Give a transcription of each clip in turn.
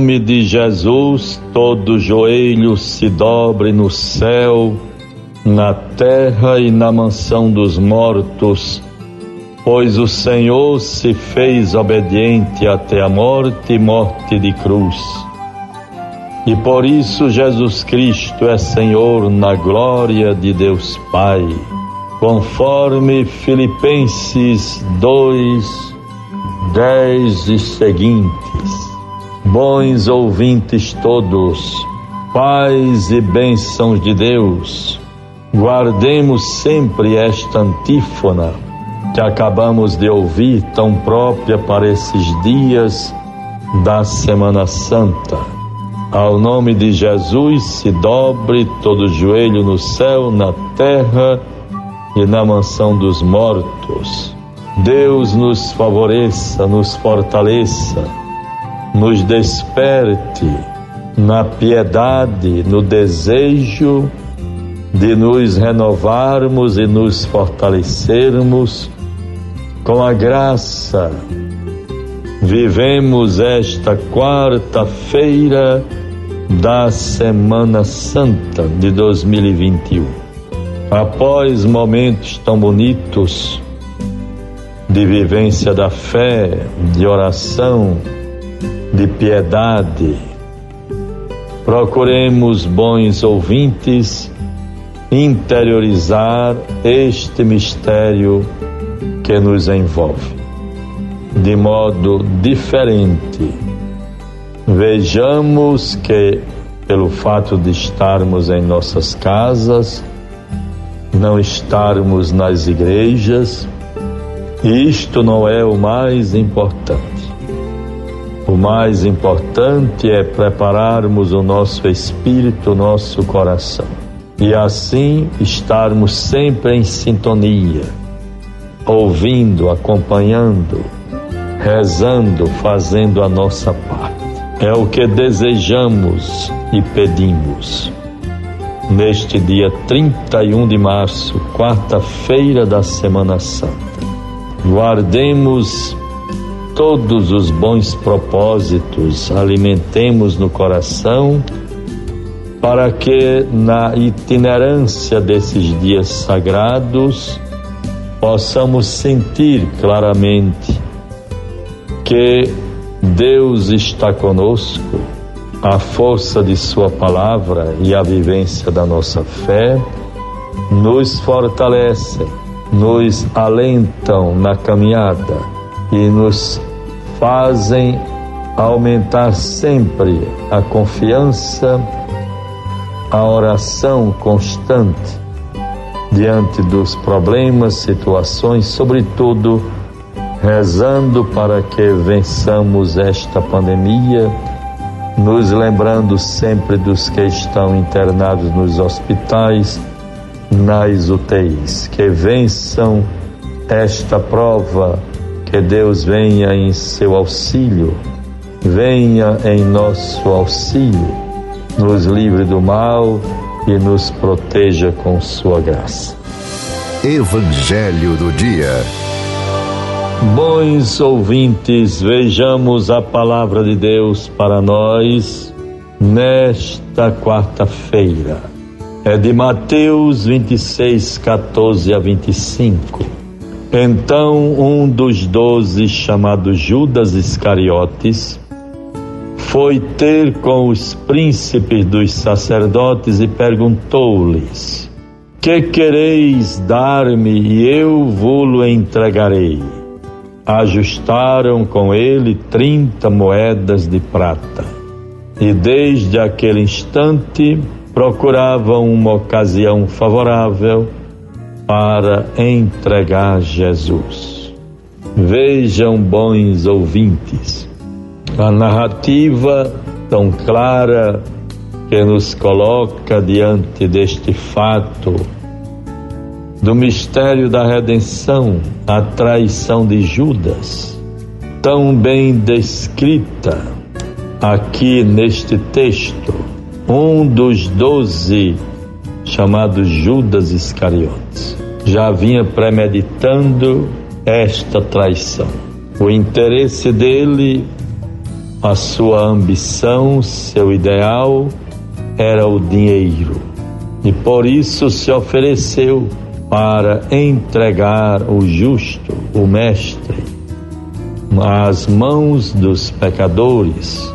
nome de Jesus, todo joelho se dobre no céu, na terra e na mansão dos mortos, pois o Senhor se fez obediente até a morte e morte de cruz. E por isso Jesus Cristo é Senhor na glória de Deus Pai, conforme Filipenses 2, 10 e seguintes. Bons ouvintes todos, paz e bênçãos de Deus, guardemos sempre esta antífona que acabamos de ouvir, tão própria para esses dias da Semana Santa. Ao nome de Jesus se dobre todo joelho no céu, na terra e na mansão dos mortos. Deus nos favoreça, nos fortaleça nos desperte na piedade, no desejo de nos renovarmos e nos fortalecermos com a graça. Vivemos esta quarta-feira da Semana Santa de 2021. Após momentos tão bonitos de vivência da fé, de oração, de piedade. Procuremos, bons ouvintes, interiorizar este mistério que nos envolve de modo diferente. Vejamos que, pelo fato de estarmos em nossas casas, não estarmos nas igrejas, isto não é o mais importante. O mais importante é prepararmos o nosso espírito, o nosso coração, e assim estarmos sempre em sintonia, ouvindo, acompanhando, rezando, fazendo a nossa parte. É o que desejamos e pedimos. Neste dia 31 de março, quarta-feira da Semana Santa, guardemos todos os bons propósitos alimentemos no coração, para que na itinerância desses dias sagrados possamos sentir claramente que Deus está conosco, a força de Sua palavra e a vivência da nossa fé nos fortalecem, nos alentam na caminhada e nos fazem aumentar sempre a confiança, a oração constante diante dos problemas, situações, sobretudo rezando para que vençamos esta pandemia, nos lembrando sempre dos que estão internados nos hospitais, nas UTIs, que vençam esta prova que Deus venha em seu auxílio, venha em nosso auxílio, nos livre do mal e nos proteja com sua graça. Evangelho do Dia. Bons ouvintes, vejamos a palavra de Deus para nós nesta quarta-feira. É de Mateus 26, 14 a 25. Então um dos doze, chamado Judas Iscariotes, foi ter com os príncipes dos sacerdotes e perguntou-lhes: Que quereis dar-me e eu vou-lo entregarei? Ajustaram com ele trinta moedas de prata. E desde aquele instante procuravam uma ocasião favorável para entregar Jesus. Vejam, bons ouvintes, a narrativa tão clara que nos coloca diante deste fato do mistério da redenção, a traição de Judas, tão bem descrita aqui neste texto. Um dos doze chamado Judas Iscariotes. Já vinha premeditando esta traição. O interesse dele a sua ambição, seu ideal era o dinheiro. E por isso se ofereceu para entregar o justo, o Mestre, às mãos dos pecadores,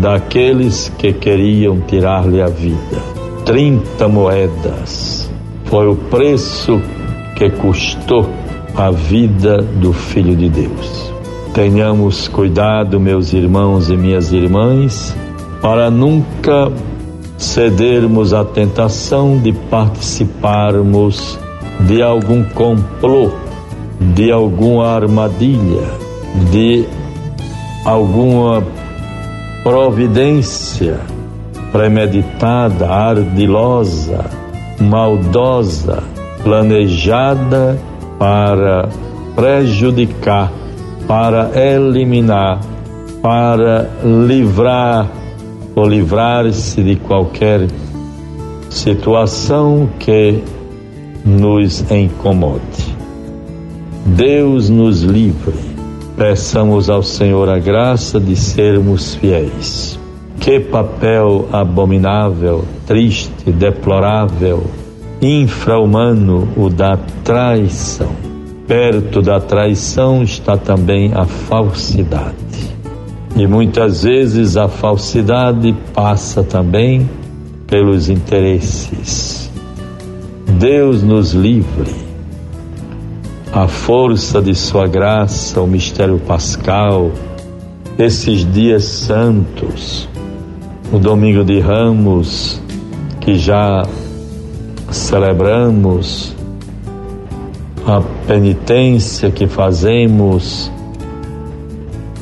daqueles que queriam tirar-lhe a vida. Trinta moedas foi o preço que custou a vida do Filho de Deus. Tenhamos cuidado, meus irmãos e minhas irmãs, para nunca cedermos à tentação de participarmos de algum complô, de alguma armadilha, de alguma providência premeditada, ardilosa, maldosa, planejada para prejudicar, para eliminar, para livrar ou livrar-se de qualquer situação que nos incomode. Deus nos livre Peçamos ao Senhor a graça de sermos fiéis. Que papel abominável, triste, deplorável, infra-humano o da traição. Perto da traição está também a falsidade. E muitas vezes a falsidade passa também pelos interesses. Deus nos livre a força de Sua graça, o mistério pascal, esses dias santos, o domingo de Ramos, que já celebramos, a penitência que fazemos,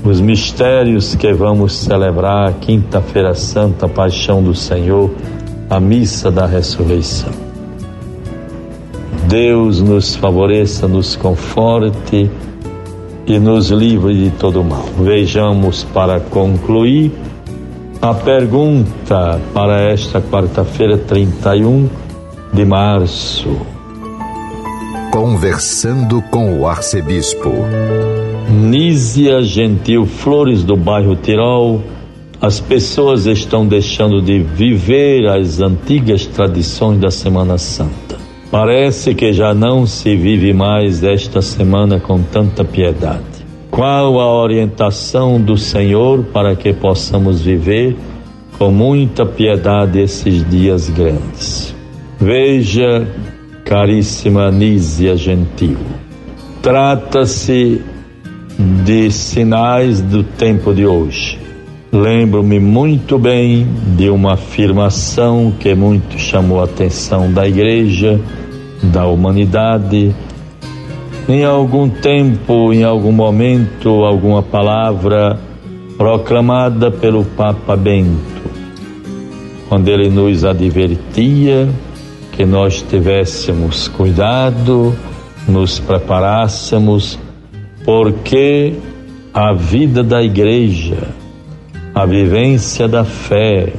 os mistérios que vamos celebrar, Quinta-feira Santa, Paixão do Senhor, a missa da ressurreição. Deus nos favoreça, nos conforte e nos livre de todo mal. Vejamos para concluir a pergunta para esta quarta-feira, 31 de março. Conversando com o arcebispo. Nízia Gentil Flores, do bairro Tirol. As pessoas estão deixando de viver as antigas tradições da Semana Santa Parece que já não se vive mais esta semana com tanta piedade. Qual a orientação do Senhor para que possamos viver com muita piedade esses dias grandes? Veja, caríssima Anísia Gentil, trata-se de sinais do tempo de hoje. Lembro-me muito bem de uma afirmação que muito chamou a atenção da igreja da humanidade. Em algum tempo, em algum momento, alguma palavra proclamada pelo Papa Bento, quando ele nos advertia que nós tivéssemos cuidado, nos preparássemos, porque a vida da igreja, a vivência da fé,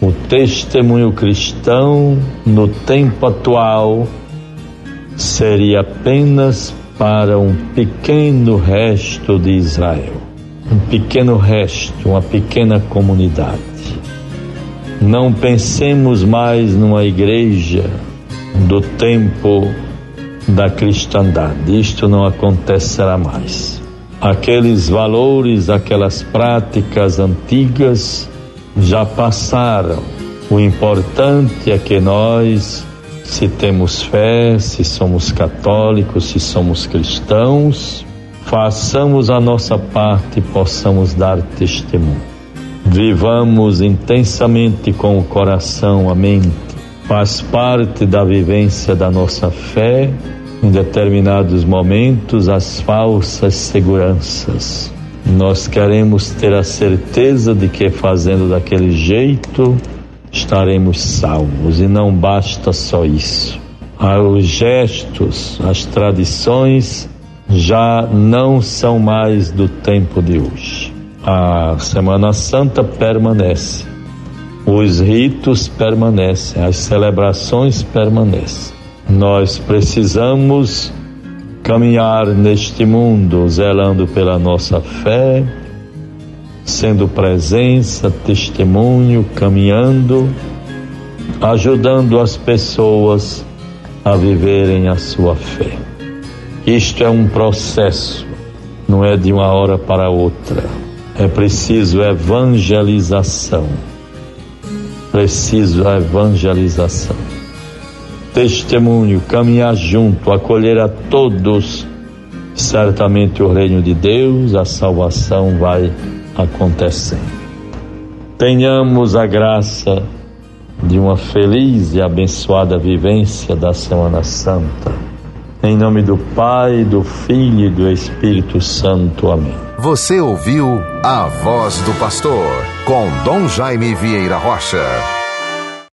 o testemunho cristão no tempo atual seria apenas para um pequeno resto de Israel, um pequeno resto, uma pequena comunidade. Não pensemos mais numa igreja do tempo da cristandade, isto não acontecerá mais. Aqueles valores, aquelas práticas antigas já passaram. O importante é que nós, se temos fé, se somos católicos, se somos cristãos, façamos a nossa parte e possamos dar testemunho. Vivamos intensamente com o coração, a mente. Faz parte da vivência da nossa fé, em determinados momentos, as falsas seguranças nós queremos ter a certeza de que fazendo daquele jeito estaremos salvos e não basta só isso. Os gestos, as tradições já não são mais do tempo de hoje. A Semana Santa permanece, os ritos permanecem, as celebrações permanecem. Nós precisamos caminhar neste mundo zelando pela nossa fé, sendo presença, testemunho, caminhando, ajudando as pessoas a viverem a sua fé. Isto é um processo, não é de uma hora para outra. É preciso evangelização. Preciso evangelização. Testemunho, caminhar junto, acolher a todos. Certamente o reino de Deus, a salvação vai acontecendo. Tenhamos a graça de uma feliz e abençoada vivência da Semana Santa. Em nome do Pai, do Filho e do Espírito Santo. Amém. Você ouviu a voz do pastor com Dom Jaime Vieira Rocha.